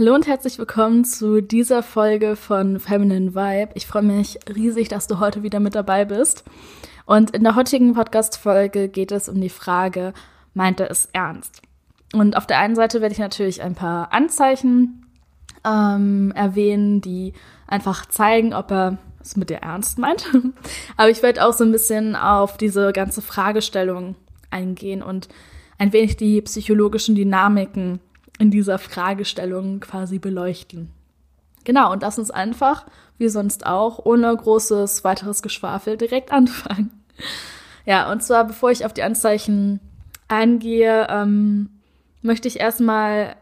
Hallo und herzlich willkommen zu dieser Folge von Feminine Vibe. Ich freue mich riesig, dass du heute wieder mit dabei bist. Und in der heutigen Podcast-Folge geht es um die Frage, meint er es ernst? Und auf der einen Seite werde ich natürlich ein paar Anzeichen ähm, erwähnen, die einfach zeigen, ob er es mit dir ernst meint. Aber ich werde auch so ein bisschen auf diese ganze Fragestellung eingehen und ein wenig die psychologischen Dynamiken in dieser Fragestellung quasi beleuchten. Genau, und lass uns einfach, wie sonst auch, ohne großes weiteres Geschwafel direkt anfangen. Ja, und zwar, bevor ich auf die Anzeichen eingehe, ähm, möchte ich erstmal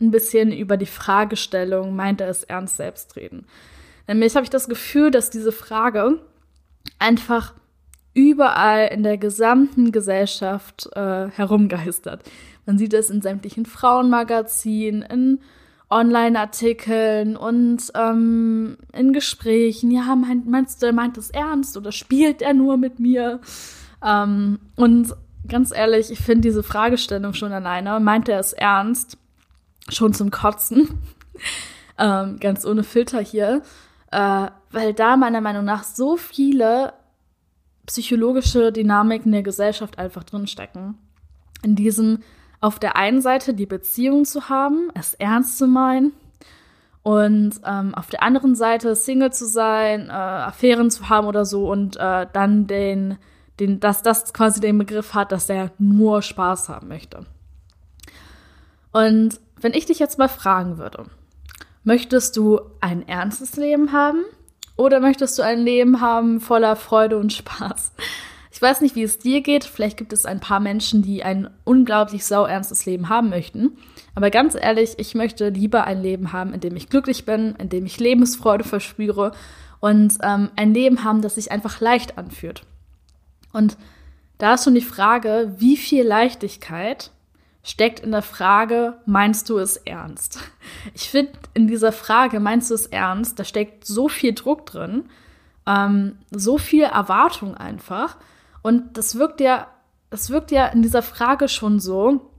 ein bisschen über die Fragestellung, meint er es ernst selbst reden. Nämlich habe ich das Gefühl, dass diese Frage einfach überall in der gesamten Gesellschaft äh, herumgeistert. Man sieht es in sämtlichen Frauenmagazinen, in Online-Artikeln und ähm, in Gesprächen. Ja, mein, meinst du, er meint es ernst oder spielt er nur mit mir? Ähm, und ganz ehrlich, ich finde diese Fragestellung schon alleine, meint er es ernst? Schon zum Kotzen. ähm, ganz ohne Filter hier. Äh, weil da meiner Meinung nach so viele psychologische Dynamiken der Gesellschaft einfach drinstecken. In diesem auf der einen Seite die Beziehung zu haben, es ernst zu meinen und ähm, auf der anderen Seite Single zu sein, äh, Affären zu haben oder so und äh, dann den, den, dass das quasi den Begriff hat, dass er nur Spaß haben möchte. Und wenn ich dich jetzt mal fragen würde, möchtest du ein ernstes Leben haben oder möchtest du ein Leben haben voller Freude und Spaß? Ich weiß nicht, wie es dir geht. Vielleicht gibt es ein paar Menschen, die ein unglaublich sauernstes Leben haben möchten. Aber ganz ehrlich, ich möchte lieber ein Leben haben, in dem ich glücklich bin, in dem ich Lebensfreude verspüre und ähm, ein Leben haben, das sich einfach leicht anfühlt. Und da ist schon die Frage, wie viel Leichtigkeit steckt in der Frage, meinst du es ernst? Ich finde, in dieser Frage, meinst du es ernst, da steckt so viel Druck drin, ähm, so viel Erwartung einfach. Und das wirkt ja, das wirkt ja in dieser Frage schon so,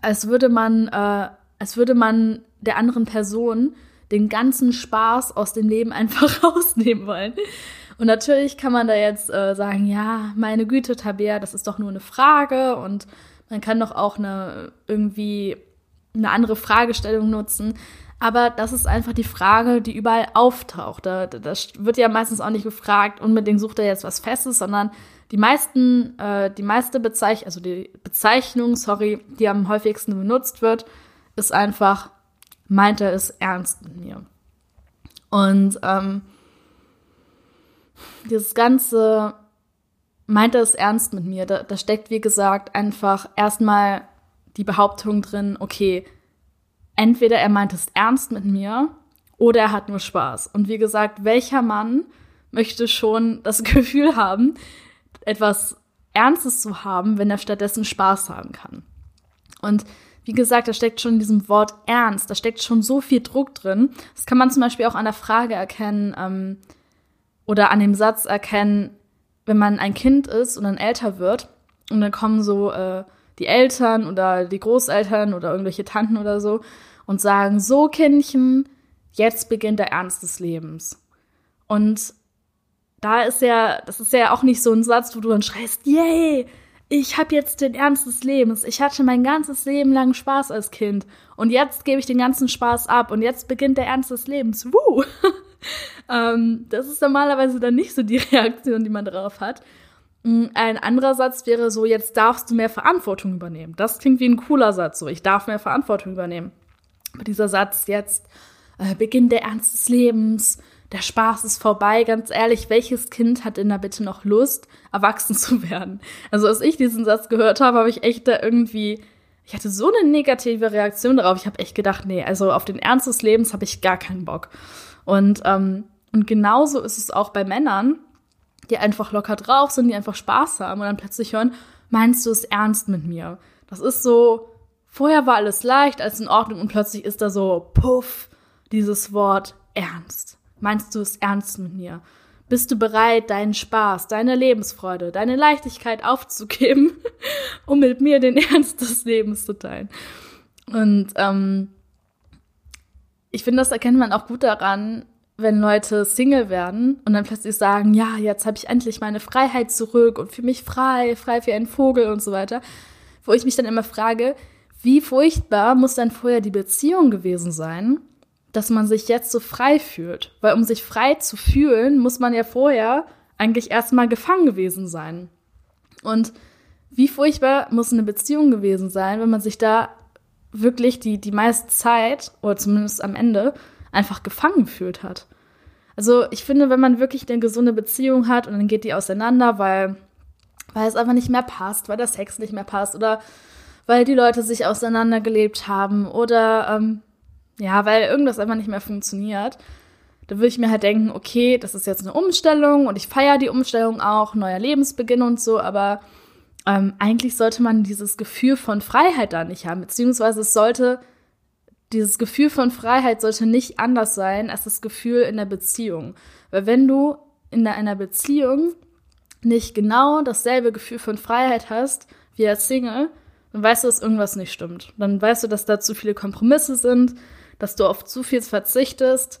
als würde man, äh, als würde man der anderen Person den ganzen Spaß aus dem Leben einfach rausnehmen wollen. Und natürlich kann man da jetzt äh, sagen, ja, meine Güte, Tabea, das ist doch nur eine Frage und man kann doch auch eine irgendwie eine andere Fragestellung nutzen. Aber das ist einfach die Frage, die überall auftaucht. Da, das wird ja meistens auch nicht gefragt, unbedingt sucht er jetzt was Festes, sondern die meisten, äh, die meiste Bezeichnung, also die Bezeichnung, sorry, die am häufigsten benutzt wird, ist einfach, meint er es ernst mit mir. Und ähm, dieses ganze, meint er es ernst mit mir, da, da steckt, wie gesagt, einfach erstmal die Behauptung drin, okay, entweder er meint es ernst mit mir oder er hat nur Spaß. Und wie gesagt, welcher Mann möchte schon das Gefühl haben, etwas Ernstes zu haben, wenn er stattdessen Spaß haben kann. Und wie gesagt, da steckt schon in diesem Wort ernst, da steckt schon so viel Druck drin. Das kann man zum Beispiel auch an der Frage erkennen ähm, oder an dem Satz erkennen, wenn man ein Kind ist und dann älter wird und dann kommen so äh, die Eltern oder die Großeltern oder irgendwelche Tanten oder so und sagen, so Kindchen, jetzt beginnt der Ernst des Lebens. Und da ist ja, das ist ja auch nicht so ein Satz, wo du dann schreist, yay, ich habe jetzt den Ernst des Lebens. Ich hatte mein ganzes Leben lang Spaß als Kind und jetzt gebe ich den ganzen Spaß ab und jetzt beginnt der Ernst des Lebens. Wuh! ähm, das ist normalerweise dann nicht so die Reaktion, die man darauf hat. Mm, ein anderer Satz wäre so, jetzt darfst du mehr Verantwortung übernehmen. Das klingt wie ein cooler Satz, so, ich darf mehr Verantwortung übernehmen. Aber dieser Satz jetzt, äh, Beginn der Ernst des Lebens, der Spaß ist vorbei. Ganz ehrlich, welches Kind hat in der Bitte noch Lust, erwachsen zu werden? Also als ich diesen Satz gehört habe, habe ich echt da irgendwie, ich hatte so eine negative Reaktion darauf. Ich habe echt gedacht, nee, also auf den Ernst des Lebens habe ich gar keinen Bock. Und ähm, Und genauso ist es auch bei Männern, die einfach locker drauf sind, die einfach Spaß haben und dann plötzlich hören, meinst du es ernst mit mir? Das ist so, vorher war alles leicht, alles in Ordnung und plötzlich ist da so, puff, dieses Wort ernst. Meinst du es ernst mit mir? Bist du bereit, deinen Spaß, deine Lebensfreude, deine Leichtigkeit aufzugeben, um mit mir den Ernst des Lebens zu teilen? Und ähm, ich finde, das erkennt man auch gut daran, wenn Leute Single werden und dann plötzlich sagen, ja, jetzt habe ich endlich meine Freiheit zurück und für mich frei, frei wie ein Vogel und so weiter, wo ich mich dann immer frage, wie furchtbar muss dann vorher die Beziehung gewesen sein, dass man sich jetzt so frei fühlt? Weil um sich frei zu fühlen, muss man ja vorher eigentlich erstmal gefangen gewesen sein. Und wie furchtbar muss eine Beziehung gewesen sein, wenn man sich da wirklich die, die meiste Zeit, oder zumindest am Ende, einfach gefangen gefühlt hat. Also ich finde, wenn man wirklich eine gesunde Beziehung hat und dann geht die auseinander, weil, weil es einfach nicht mehr passt, weil der Sex nicht mehr passt oder weil die Leute sich auseinandergelebt haben oder ähm, ja, weil irgendwas einfach nicht mehr funktioniert, da würde ich mir halt denken, okay, das ist jetzt eine Umstellung und ich feiere die Umstellung auch, neuer Lebensbeginn und so, aber ähm, eigentlich sollte man dieses Gefühl von Freiheit da nicht haben, beziehungsweise es sollte, dieses Gefühl von Freiheit sollte nicht anders sein als das Gefühl in der Beziehung. Weil wenn du in einer Beziehung nicht genau dasselbe Gefühl von Freiheit hast wie als Single, dann weißt du, dass irgendwas nicht stimmt. Dann weißt du, dass da zu viele Kompromisse sind, dass du auf zu viel verzichtest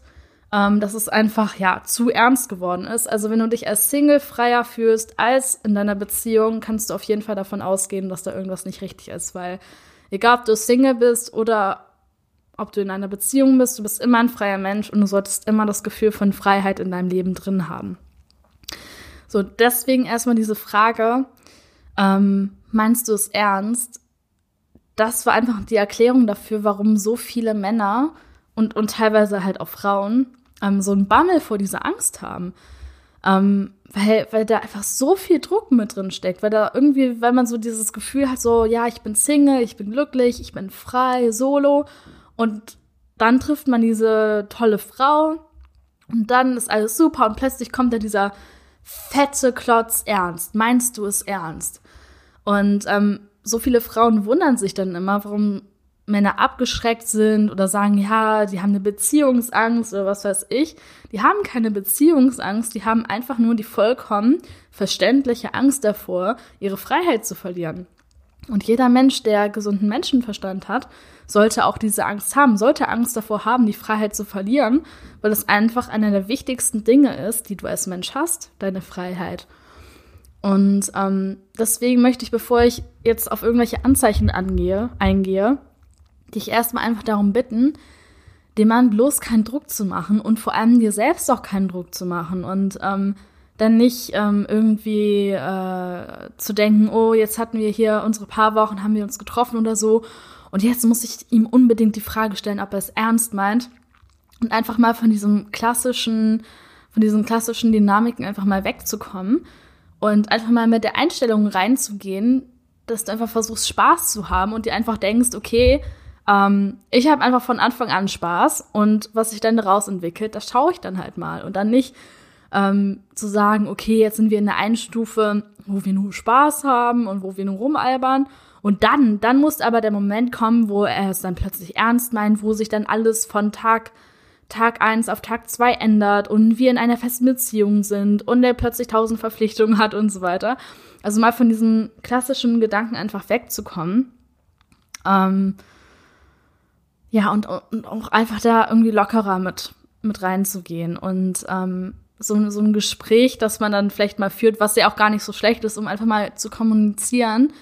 ähm, dass es einfach ja zu ernst geworden ist. Also wenn du dich als Single freier fühlst als in deiner Beziehung, kannst du auf jeden Fall davon ausgehen, dass da irgendwas nicht richtig ist, weil egal ob du Single bist oder ob du in einer Beziehung bist, du bist immer ein freier Mensch und du solltest immer das Gefühl von Freiheit in deinem Leben drin haben. So, deswegen erstmal diese Frage, ähm, meinst du es ernst? Das war einfach die Erklärung dafür, warum so viele Männer und, und teilweise halt auch Frauen ähm, so einen Bammel vor dieser Angst haben. Ähm, weil, weil da einfach so viel Druck mit drin steckt, weil da irgendwie, weil man so dieses Gefühl hat, so, ja, ich bin Single, ich bin glücklich, ich bin frei, solo und dann trifft man diese tolle Frau und dann ist alles super und plötzlich kommt da dieser fette Klotz ernst. Meinst du es ernst? Und ähm, so viele Frauen wundern sich dann immer, warum Männer abgeschreckt sind oder sagen, ja, die haben eine Beziehungsangst oder was weiß ich. Die haben keine Beziehungsangst, die haben einfach nur die vollkommen verständliche Angst davor, ihre Freiheit zu verlieren. Und jeder Mensch, der gesunden Menschenverstand hat, sollte auch diese Angst haben, sollte Angst davor haben, die Freiheit zu verlieren, weil es einfach einer der wichtigsten Dinge ist, die du als Mensch hast, deine Freiheit. Und ähm, deswegen möchte ich, bevor ich jetzt auf irgendwelche Anzeichen angehe, eingehe, dich erstmal einfach darum bitten, dem Mann bloß keinen Druck zu machen und vor allem dir selbst auch keinen Druck zu machen und ähm, dann nicht ähm, irgendwie äh, zu denken, oh, jetzt hatten wir hier unsere paar Wochen, haben wir uns getroffen oder so und jetzt muss ich ihm unbedingt die Frage stellen, ob er es ernst meint und einfach mal von diesem klassischen, von diesen klassischen Dynamiken einfach mal wegzukommen und einfach mal mit der Einstellung reinzugehen, dass du einfach versuchst, Spaß zu haben und dir einfach denkst, okay, ähm, ich habe einfach von Anfang an Spaß und was sich dann daraus entwickelt, das schaue ich dann halt mal. Und dann nicht ähm, zu sagen, okay, jetzt sind wir in der einen Stufe, wo wir nur Spaß haben und wo wir nur rumalbern und dann, dann muss aber der Moment kommen, wo er es dann plötzlich ernst meint, wo sich dann alles von Tag Tag eins auf Tag zwei ändert und wir in einer festen Beziehung sind und er plötzlich tausend Verpflichtungen hat und so weiter. Also mal von diesem klassischen Gedanken einfach wegzukommen. Ähm, ja, und, und auch einfach da irgendwie lockerer mit, mit reinzugehen. Und ähm, so, so ein Gespräch, das man dann vielleicht mal führt, was ja auch gar nicht so schlecht ist, um einfach mal zu kommunizieren,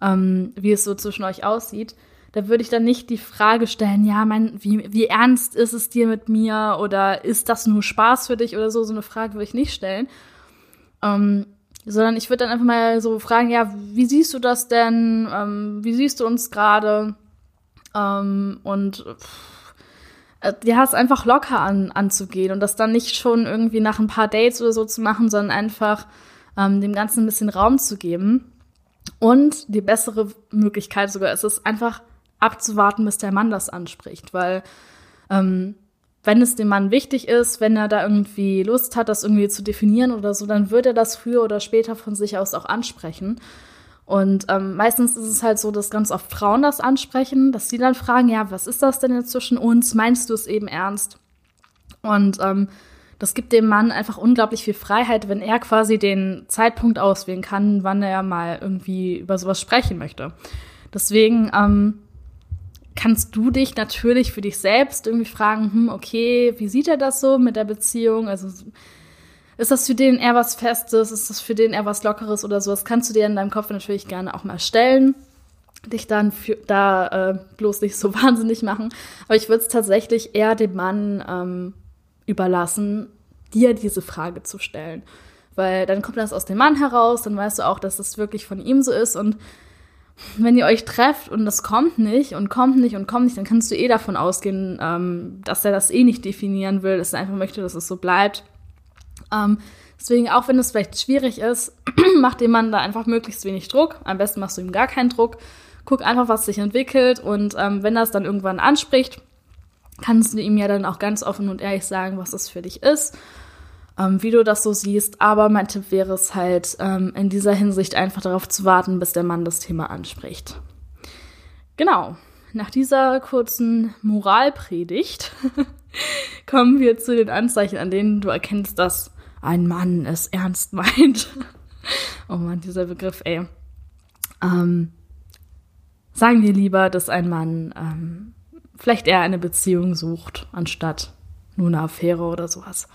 ähm, wie es so zwischen euch aussieht, da würde ich dann nicht die Frage stellen, ja, mein, wie, wie ernst ist es dir mit mir oder ist das nur Spaß für dich oder so, so eine Frage würde ich nicht stellen. Ähm, sondern ich würde dann einfach mal so fragen, ja, wie siehst du das denn? Ähm, wie siehst du uns gerade? Ähm, und äh, ja, es einfach locker an, anzugehen und das dann nicht schon irgendwie nach ein paar Dates oder so zu machen, sondern einfach ähm, dem Ganzen ein bisschen Raum zu geben. Und die bessere Möglichkeit sogar ist es einfach abzuwarten, bis der Mann das anspricht, weil ähm, wenn es dem Mann wichtig ist, wenn er da irgendwie Lust hat, das irgendwie zu definieren oder so, dann wird er das früher oder später von sich aus auch ansprechen. Und ähm, meistens ist es halt so, dass ganz oft Frauen das ansprechen, dass sie dann fragen, ja, was ist das denn jetzt zwischen uns? Meinst du es eben ernst? Und ähm, das gibt dem Mann einfach unglaublich viel Freiheit, wenn er quasi den Zeitpunkt auswählen kann, wann er mal irgendwie über sowas sprechen möchte. Deswegen ähm, kannst du dich natürlich für dich selbst irgendwie fragen, hm, okay, wie sieht er das so mit der Beziehung? Also ist das für den eher was Festes? Ist das für den eher was Lockeres oder so? Das kannst du dir in deinem Kopf natürlich gerne auch mal stellen. Dich dann für, da äh, bloß nicht so wahnsinnig machen. Aber ich würde es tatsächlich eher dem Mann ähm, überlassen, dir diese Frage zu stellen. Weil dann kommt das aus dem Mann heraus, dann weißt du auch, dass das wirklich von ihm so ist und wenn ihr euch trefft und das kommt nicht und kommt nicht und kommt nicht, dann kannst du eh davon ausgehen, ähm, dass er das eh nicht definieren will, dass er einfach möchte, dass es so bleibt. Ähm, deswegen, auch wenn es vielleicht schwierig ist, macht dem Mann da einfach möglichst wenig Druck. Am besten machst du ihm gar keinen Druck. Guck einfach, was sich entwickelt und ähm, wenn es dann irgendwann anspricht, kannst du ihm ja dann auch ganz offen und ehrlich sagen, was es für dich ist ähm, wie du das so siehst. Aber mein Tipp wäre es halt, ähm, in dieser Hinsicht einfach darauf zu warten, bis der Mann das Thema anspricht. Genau. Nach dieser kurzen Moralpredigt kommen wir zu den Anzeichen, an denen du erkennst, dass ein Mann es ernst meint. oh man, dieser Begriff, ey. Ähm, sagen wir lieber, dass ein Mann ähm, vielleicht eher eine Beziehung sucht, anstatt nur eine Affäre oder sowas.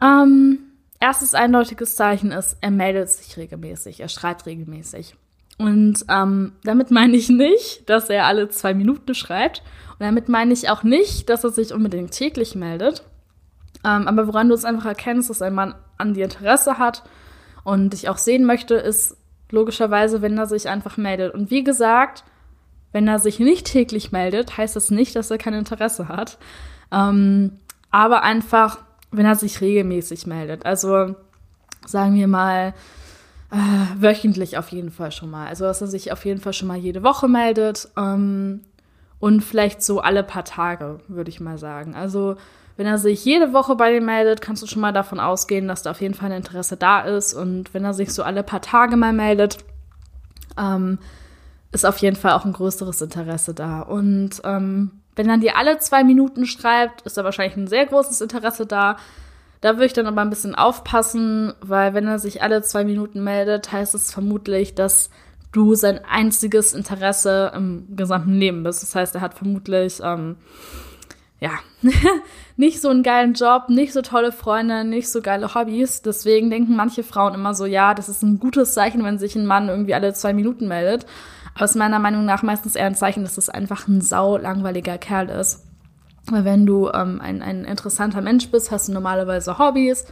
Ähm, erstes eindeutiges Zeichen ist, er meldet sich regelmäßig, er schreibt regelmäßig. Und ähm, damit meine ich nicht, dass er alle zwei Minuten schreibt. Und damit meine ich auch nicht, dass er sich unbedingt täglich meldet. Ähm, aber woran du es einfach erkennst, dass ein Mann an dir Interesse hat und dich auch sehen möchte, ist logischerweise, wenn er sich einfach meldet. Und wie gesagt, wenn er sich nicht täglich meldet, heißt das nicht, dass er kein Interesse hat. Ähm, aber einfach, wenn er sich regelmäßig meldet. Also sagen wir mal äh, wöchentlich auf jeden Fall schon mal. Also dass er sich auf jeden Fall schon mal jede Woche meldet ähm, und vielleicht so alle paar Tage, würde ich mal sagen. Also wenn er sich jede Woche bei dir meldet, kannst du schon mal davon ausgehen, dass da auf jeden Fall ein Interesse da ist. Und wenn er sich so alle paar Tage mal meldet, ähm, ist auf jeden Fall auch ein größeres Interesse da. Und ähm, wenn er dir alle zwei Minuten schreibt, ist da wahrscheinlich ein sehr großes Interesse da. Da würde ich dann aber ein bisschen aufpassen, weil wenn er sich alle zwei Minuten meldet, heißt es vermutlich, dass du sein einziges Interesse im gesamten Leben bist. Das heißt, er hat vermutlich, ähm, ja, nicht so einen geilen Job, nicht so tolle Freunde, nicht so geile Hobbys. Deswegen denken manche Frauen immer so, ja, das ist ein gutes Zeichen, wenn sich ein Mann irgendwie alle zwei Minuten meldet aus meiner Meinung nach meistens eher ein Zeichen, dass es einfach ein sau langweiliger Kerl ist. Weil wenn du ähm, ein, ein interessanter Mensch bist, hast du normalerweise Hobbys,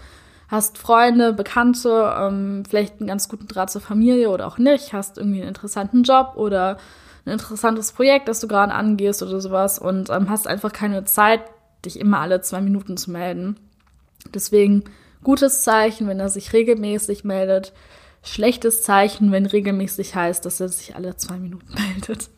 hast Freunde, Bekannte, ähm, vielleicht einen ganz guten Draht zur Familie oder auch nicht, hast irgendwie einen interessanten Job oder ein interessantes Projekt, das du gerade angehst oder sowas und ähm, hast einfach keine Zeit, dich immer alle zwei Minuten zu melden. Deswegen gutes Zeichen, wenn er sich regelmäßig meldet, schlechtes Zeichen, wenn regelmäßig heißt, dass er sich alle zwei Minuten meldet.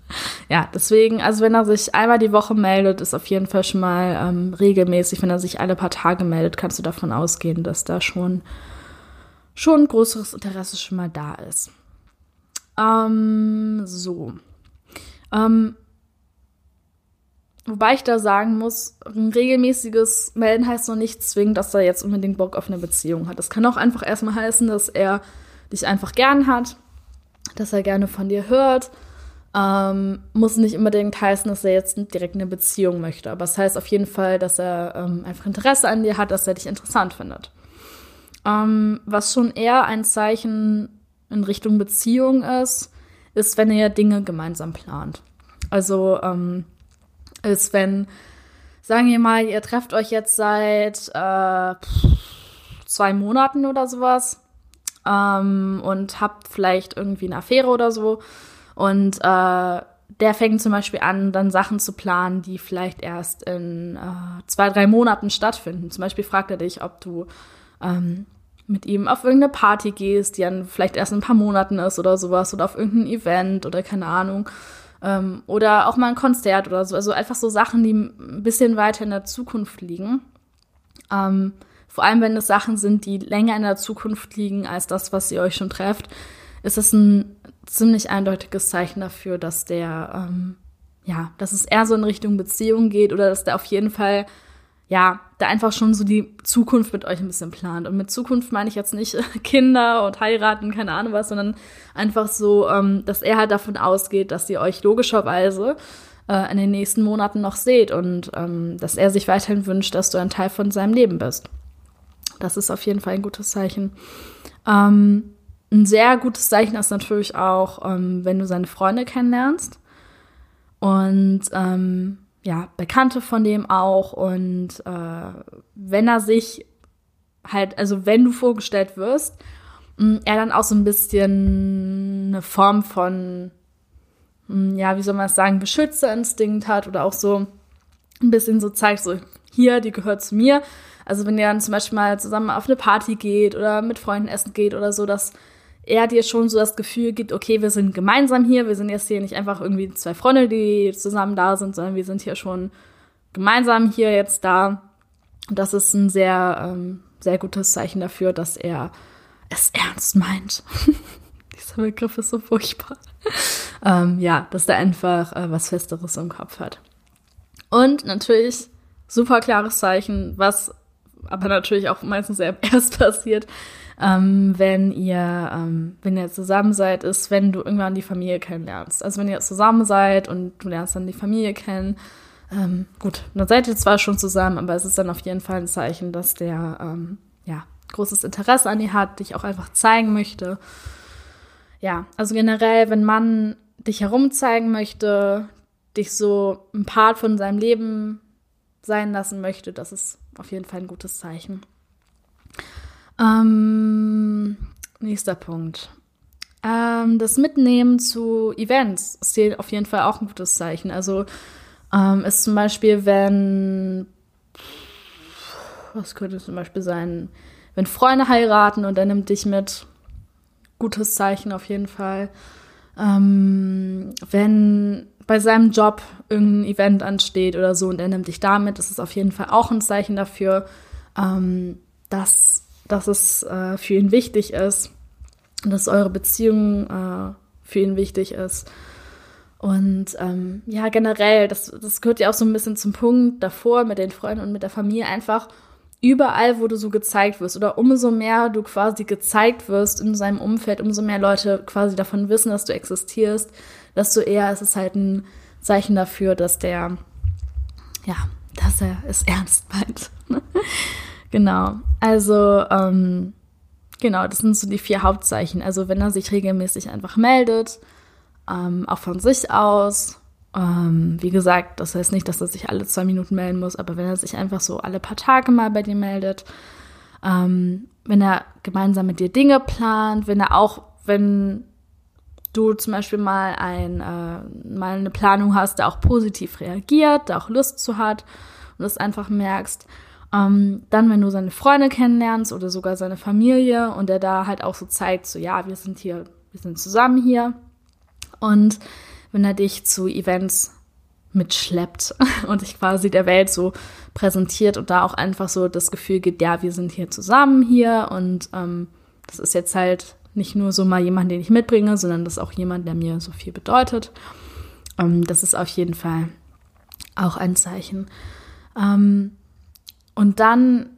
Ja, deswegen, also wenn er sich einmal die Woche meldet, ist auf jeden Fall schon mal ähm, regelmäßig. Wenn er sich alle paar Tage meldet, kannst du davon ausgehen, dass da schon, schon ein größeres Interesse schon mal da ist. Ähm, so. Ähm, Wobei ich da sagen muss, ein regelmäßiges Melden heißt noch nicht zwingend, dass er jetzt unbedingt Bock auf eine Beziehung hat. Das kann auch einfach erstmal heißen, dass er dich einfach gern hat, dass er gerne von dir hört. Ähm, muss nicht unbedingt heißen, dass er jetzt direkt eine Beziehung möchte. Aber es heißt auf jeden Fall, dass er ähm, einfach Interesse an dir hat, dass er dich interessant findet. Ähm, was schon eher ein Zeichen in Richtung Beziehung ist, ist, wenn ihr Dinge gemeinsam plant. Also ähm, ist, wenn, sagen wir mal, ihr trefft euch jetzt seit äh, zwei Monaten oder sowas ähm, und habt vielleicht irgendwie eine Affäre oder so. Und äh, der fängt zum Beispiel an, dann Sachen zu planen, die vielleicht erst in äh, zwei, drei Monaten stattfinden. Zum Beispiel fragt er dich, ob du ähm, mit ihm auf irgendeine Party gehst, die dann vielleicht erst in ein paar Monaten ist oder sowas, oder auf irgendein Event oder keine Ahnung. Ähm, oder auch mal ein Konzert oder so. Also einfach so Sachen, die ein bisschen weiter in der Zukunft liegen. Ähm, vor allem, wenn es Sachen sind, die länger in der Zukunft liegen als das, was ihr euch schon trefft, ist es ein ziemlich eindeutiges Zeichen dafür, dass der, ähm, ja, dass es eher so in Richtung Beziehung geht oder dass der auf jeden Fall ja, da einfach schon so die Zukunft mit euch ein bisschen plant. Und mit Zukunft meine ich jetzt nicht Kinder und heiraten, keine Ahnung was, sondern einfach so, ähm, dass er halt davon ausgeht, dass ihr euch logischerweise äh, in den nächsten Monaten noch seht und ähm, dass er sich weiterhin wünscht, dass du ein Teil von seinem Leben bist. Das ist auf jeden Fall ein gutes Zeichen. Ähm, ein sehr gutes Zeichen ist natürlich auch, ähm, wenn du seine Freunde kennenlernst. Und ähm, ja, Bekannte von dem auch. Und äh, wenn er sich halt, also wenn du vorgestellt wirst, mm, er dann auch so ein bisschen eine Form von, mm, ja, wie soll man es sagen, Beschützerinstinkt hat oder auch so ein bisschen so zeigt, so hier, die gehört zu mir. Also wenn ihr dann zum Beispiel mal zusammen auf eine Party geht oder mit Freunden essen geht oder so, dass er dir schon so das Gefühl gibt, okay, wir sind gemeinsam hier, wir sind jetzt hier nicht einfach irgendwie zwei Freunde, die zusammen da sind, sondern wir sind hier schon gemeinsam hier jetzt da. Und das ist ein sehr, ähm, sehr gutes Zeichen dafür, dass er es ernst meint. Dieser Begriff ist so furchtbar. ähm, ja, dass er einfach äh, was Festeres im Kopf hat. Und natürlich super klares Zeichen, was aber natürlich auch meistens erst passiert, ähm, wenn ihr, ähm, wenn ihr zusammen seid, ist, wenn du irgendwann die Familie kennenlernst. Also wenn ihr zusammen seid und du lernst dann die Familie kennen, ähm, gut, dann seid ihr zwar schon zusammen, aber es ist dann auf jeden Fall ein Zeichen, dass der ähm, ja großes Interesse an dir hat, dich auch einfach zeigen möchte. Ja, also generell, wenn man dich herumzeigen möchte, dich so ein Part von seinem Leben sein lassen möchte, das ist auf jeden Fall ein gutes Zeichen. Ähm, nächster Punkt. Ähm, das Mitnehmen zu Events ist auf jeden Fall auch ein gutes Zeichen. Also ähm, ist zum Beispiel, wenn, was könnte zum Beispiel sein, wenn Freunde heiraten und er nimmt dich mit, gutes Zeichen auf jeden Fall. Ähm, wenn bei seinem Job irgendein Event ansteht oder so und er nimmt dich damit, ist es auf jeden Fall auch ein Zeichen dafür, ähm, dass dass es äh, für ihn wichtig ist, dass eure Beziehung äh, für ihn wichtig ist. Und ähm, ja, generell, das, das gehört ja auch so ein bisschen zum Punkt davor mit den Freunden und mit der Familie, einfach überall, wo du so gezeigt wirst oder umso mehr du quasi gezeigt wirst in seinem Umfeld, umso mehr Leute quasi davon wissen, dass du existierst, desto eher ist es halt ein Zeichen dafür, dass der, ja, dass er es ernst meint. Genau. Also, ähm, genau, das sind so die vier Hauptzeichen. Also, wenn er sich regelmäßig einfach meldet, ähm, auch von sich aus. Ähm, wie gesagt, das heißt nicht, dass er sich alle zwei Minuten melden muss, aber wenn er sich einfach so alle paar Tage mal bei dir meldet, ähm, wenn er gemeinsam mit dir Dinge plant, wenn er auch, wenn du zum Beispiel mal, ein, äh, mal eine Planung hast, der auch positiv reagiert, der auch Lust zu hat und das einfach merkst, ähm, dann, wenn du seine Freunde kennenlernst oder sogar seine Familie und er da halt auch so zeigt, so ja, wir sind hier, wir sind zusammen hier. Und wenn er dich zu Events mitschleppt und dich quasi der Welt so präsentiert und da auch einfach so das Gefühl gibt, ja, wir sind hier zusammen hier und ähm, das ist jetzt halt nicht nur so mal jemand, den ich mitbringe, sondern das ist auch jemand, der mir so viel bedeutet. Ähm, das ist auf jeden Fall auch ein Zeichen. Ähm, und dann,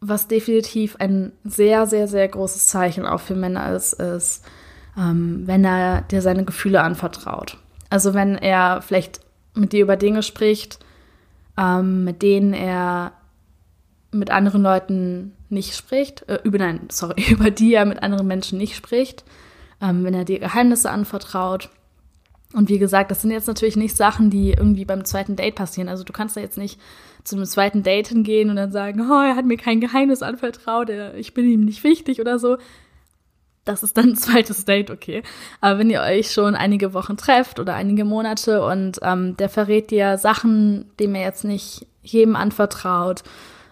was definitiv ein sehr, sehr, sehr großes Zeichen auch für Männer ist, ist, ähm, wenn er dir seine Gefühle anvertraut. Also wenn er vielleicht mit dir über Dinge spricht, ähm, mit denen er mit anderen Leuten nicht spricht, äh, über nein, sorry, über die er mit anderen Menschen nicht spricht, ähm, wenn er dir Geheimnisse anvertraut. Und wie gesagt, das sind jetzt natürlich nicht Sachen, die irgendwie beim zweiten Date passieren. Also du kannst da jetzt nicht zu einem zweiten Date hingehen und dann sagen, oh, er hat mir kein Geheimnis anvertraut, ich bin ihm nicht wichtig oder so. Das ist dann ein zweites Date, okay. Aber wenn ihr euch schon einige Wochen trefft oder einige Monate und ähm, der verrät dir Sachen, die mir jetzt nicht jedem anvertraut,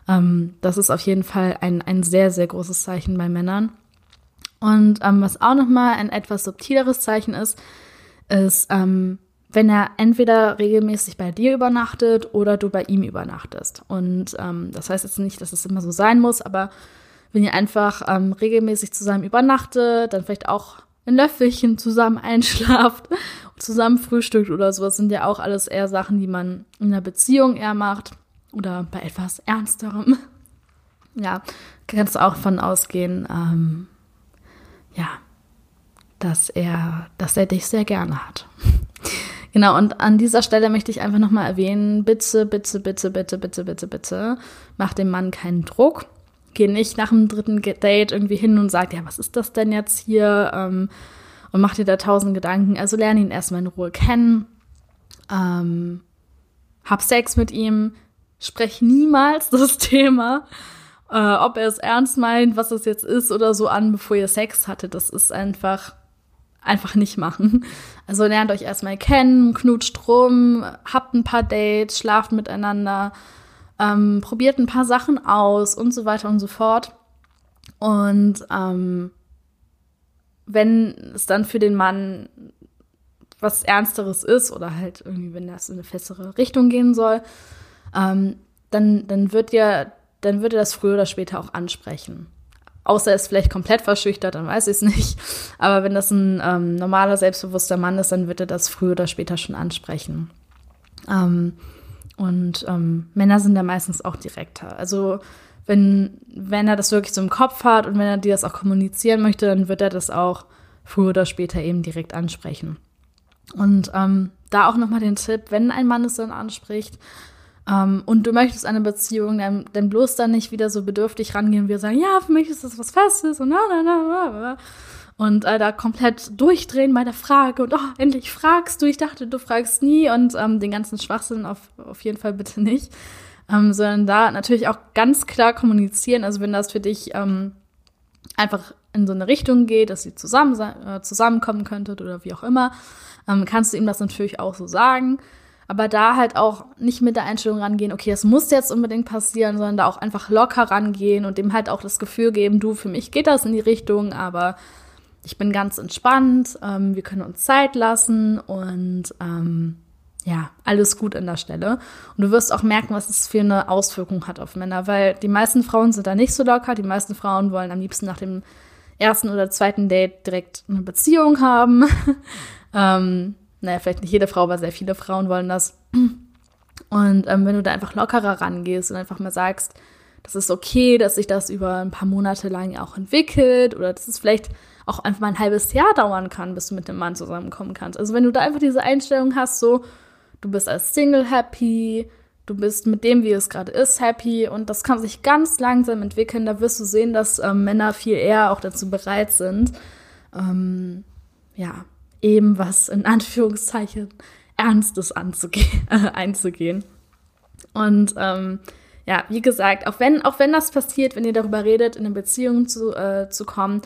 ähm, das ist auf jeden Fall ein, ein sehr, sehr großes Zeichen bei Männern. Und ähm, was auch nochmal ein etwas subtileres Zeichen ist, ist, ähm, wenn er entweder regelmäßig bei dir übernachtet oder du bei ihm übernachtest. Und ähm, das heißt jetzt nicht, dass es immer so sein muss, aber wenn ihr einfach ähm, regelmäßig zusammen übernachtet, dann vielleicht auch ein Löffelchen zusammen einschlaft zusammen frühstückt oder sowas, sind ja auch alles eher Sachen, die man in einer Beziehung eher macht oder bei etwas Ernsterem. Ja, kannst du auch von ausgehen, ähm, ja, dass er, dass er dich sehr gerne hat. Genau, und an dieser Stelle möchte ich einfach nochmal erwähnen, bitte, bitte, bitte, bitte, bitte, bitte, bitte, mach dem Mann keinen Druck. Geh nicht nach dem dritten Date irgendwie hin und sag, ja, was ist das denn jetzt hier? Ähm, und mach dir da tausend Gedanken. Also lerne ihn erstmal in Ruhe kennen. Ähm, hab Sex mit ihm. Sprech niemals das Thema, äh, ob er es ernst meint, was es jetzt ist oder so an, bevor ihr Sex hattet. Das ist einfach einfach nicht machen. Also lernt euch erstmal kennen, knutscht rum, habt ein paar Dates, schlaft miteinander, ähm, probiert ein paar Sachen aus und so weiter und so fort. Und ähm, wenn es dann für den Mann was Ernsteres ist oder halt irgendwie, wenn das in eine festere Richtung gehen soll, ähm, dann, dann wird ja, dann wird er das früher oder später auch ansprechen. Außer er ist vielleicht komplett verschüchtert, dann weiß ich es nicht. Aber wenn das ein ähm, normaler, selbstbewusster Mann ist, dann wird er das früher oder später schon ansprechen. Ähm, und ähm, Männer sind da meistens auch direkter. Also wenn, wenn er das wirklich so im Kopf hat und wenn er dir das auch kommunizieren möchte, dann wird er das auch früher oder später eben direkt ansprechen. Und ähm, da auch nochmal den Tipp, wenn ein Mann es dann anspricht, ähm, und du möchtest eine Beziehung, dann, dann bloß dann nicht wieder so bedürftig rangehen wir sagen, ja, für mich ist das was Festes und na, na, na, na, und äh, da komplett durchdrehen bei der Frage und oh, endlich fragst du, ich dachte, du fragst nie und ähm, den ganzen Schwachsinn auf, auf jeden Fall bitte nicht, ähm, sondern da natürlich auch ganz klar kommunizieren, also wenn das für dich ähm, einfach in so eine Richtung geht, dass ihr zusammen, äh, zusammenkommen könntet oder wie auch immer, ähm, kannst du ihm das natürlich auch so sagen. Aber da halt auch nicht mit der Einstellung rangehen, okay, es muss jetzt unbedingt passieren, sondern da auch einfach locker rangehen und dem halt auch das Gefühl geben, du, für mich geht das in die Richtung, aber ich bin ganz entspannt, ähm, wir können uns Zeit lassen und ähm, ja, alles gut an der Stelle. Und du wirst auch merken, was es für eine Auswirkung hat auf Männer, weil die meisten Frauen sind da nicht so locker, die meisten Frauen wollen am liebsten nach dem ersten oder zweiten Date direkt eine Beziehung haben. ähm, naja, vielleicht nicht jede Frau, aber sehr viele Frauen wollen das. Und ähm, wenn du da einfach lockerer rangehst und einfach mal sagst, das ist okay, dass sich das über ein paar Monate lang auch entwickelt oder dass es vielleicht auch einfach mal ein halbes Jahr dauern kann, bis du mit dem Mann zusammenkommen kannst. Also wenn du da einfach diese Einstellung hast, so, du bist als Single happy, du bist mit dem, wie es gerade ist, happy und das kann sich ganz langsam entwickeln, da wirst du sehen, dass ähm, Männer viel eher auch dazu bereit sind, ähm, ja, eben was in Anführungszeichen Ernstes anzugehen, äh, einzugehen. Und ähm, ja, wie gesagt, auch wenn, auch wenn das passiert, wenn ihr darüber redet, in eine Beziehung zu, äh, zu kommen,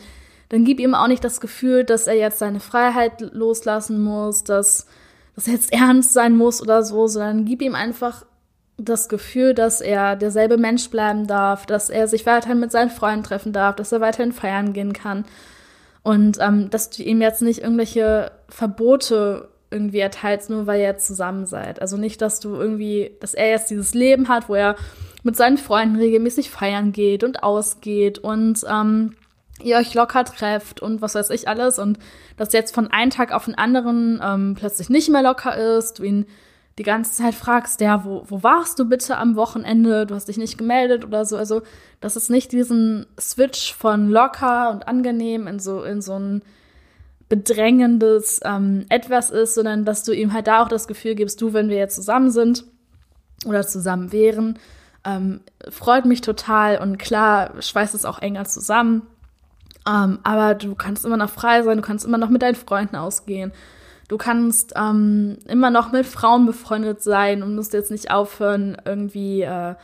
dann gib ihm auch nicht das Gefühl, dass er jetzt seine Freiheit loslassen muss, dass das jetzt ernst sein muss oder so, sondern gib ihm einfach das Gefühl, dass er derselbe Mensch bleiben darf, dass er sich weiterhin mit seinen Freunden treffen darf, dass er weiterhin feiern gehen kann und ähm, dass du ihm jetzt nicht irgendwelche Verbote irgendwie erteilst, nur weil ihr jetzt zusammen seid. Also nicht, dass du irgendwie, dass er jetzt dieses Leben hat, wo er mit seinen Freunden regelmäßig feiern geht und ausgeht und ähm, ihr euch locker trefft und was weiß ich alles und dass jetzt von einem Tag auf den anderen ähm, plötzlich nicht mehr locker ist, du ihn die ganze Zeit fragst, ja, wo, wo warst du bitte am Wochenende? Du hast dich nicht gemeldet oder so. Also, dass es nicht diesen Switch von locker und angenehm in so, in so ein bedrängendes ähm, Etwas ist, sondern dass du ihm halt da auch das Gefühl gibst, du, wenn wir jetzt zusammen sind oder zusammen wären, ähm, freut mich total und klar schweißt es auch enger zusammen. Ähm, aber du kannst immer noch frei sein, du kannst immer noch mit deinen Freunden ausgehen. Du kannst ähm, immer noch mit Frauen befreundet sein und musst jetzt nicht aufhören, irgendwie, äh,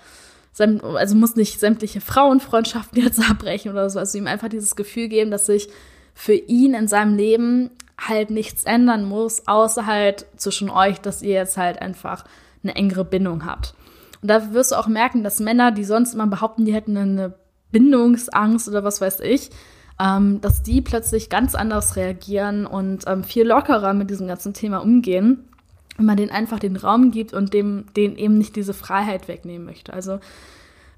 also musst nicht sämtliche Frauenfreundschaften jetzt abbrechen oder so. Also ihm einfach dieses Gefühl geben, dass sich für ihn in seinem Leben halt nichts ändern muss, außer halt zwischen euch, dass ihr jetzt halt einfach eine engere Bindung habt. Und da wirst du auch merken, dass Männer, die sonst immer behaupten, die hätten eine Bindungsangst oder was weiß ich, ähm, dass die plötzlich ganz anders reagieren und ähm, viel lockerer mit diesem ganzen Thema umgehen, wenn man denen einfach den Raum gibt und dem, denen eben nicht diese Freiheit wegnehmen möchte. Also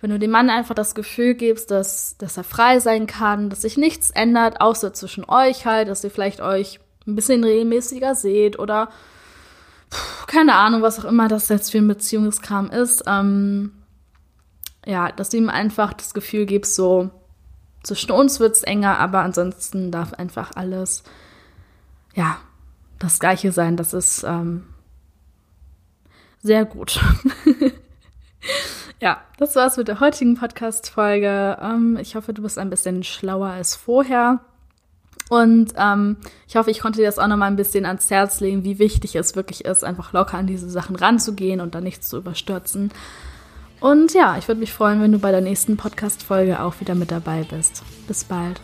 wenn du dem Mann einfach das Gefühl gibst, dass, dass er frei sein kann, dass sich nichts ändert, außer zwischen euch halt, dass ihr vielleicht euch ein bisschen regelmäßiger seht oder pff, keine Ahnung, was auch immer das jetzt für ein Beziehungskram ist, ähm, ja, dass du ihm einfach das Gefühl gibst, so zwischen uns wird es enger, aber ansonsten darf einfach alles, ja, das Gleiche sein. Das ist ähm, sehr gut. Ja, das war's mit der heutigen Podcast-Folge. Ähm, ich hoffe, du bist ein bisschen schlauer als vorher. Und ähm, ich hoffe, ich konnte dir das auch nochmal ein bisschen ans Herz legen, wie wichtig es wirklich ist, einfach locker an diese Sachen ranzugehen und da nichts zu überstürzen. Und ja, ich würde mich freuen, wenn du bei der nächsten Podcast-Folge auch wieder mit dabei bist. Bis bald.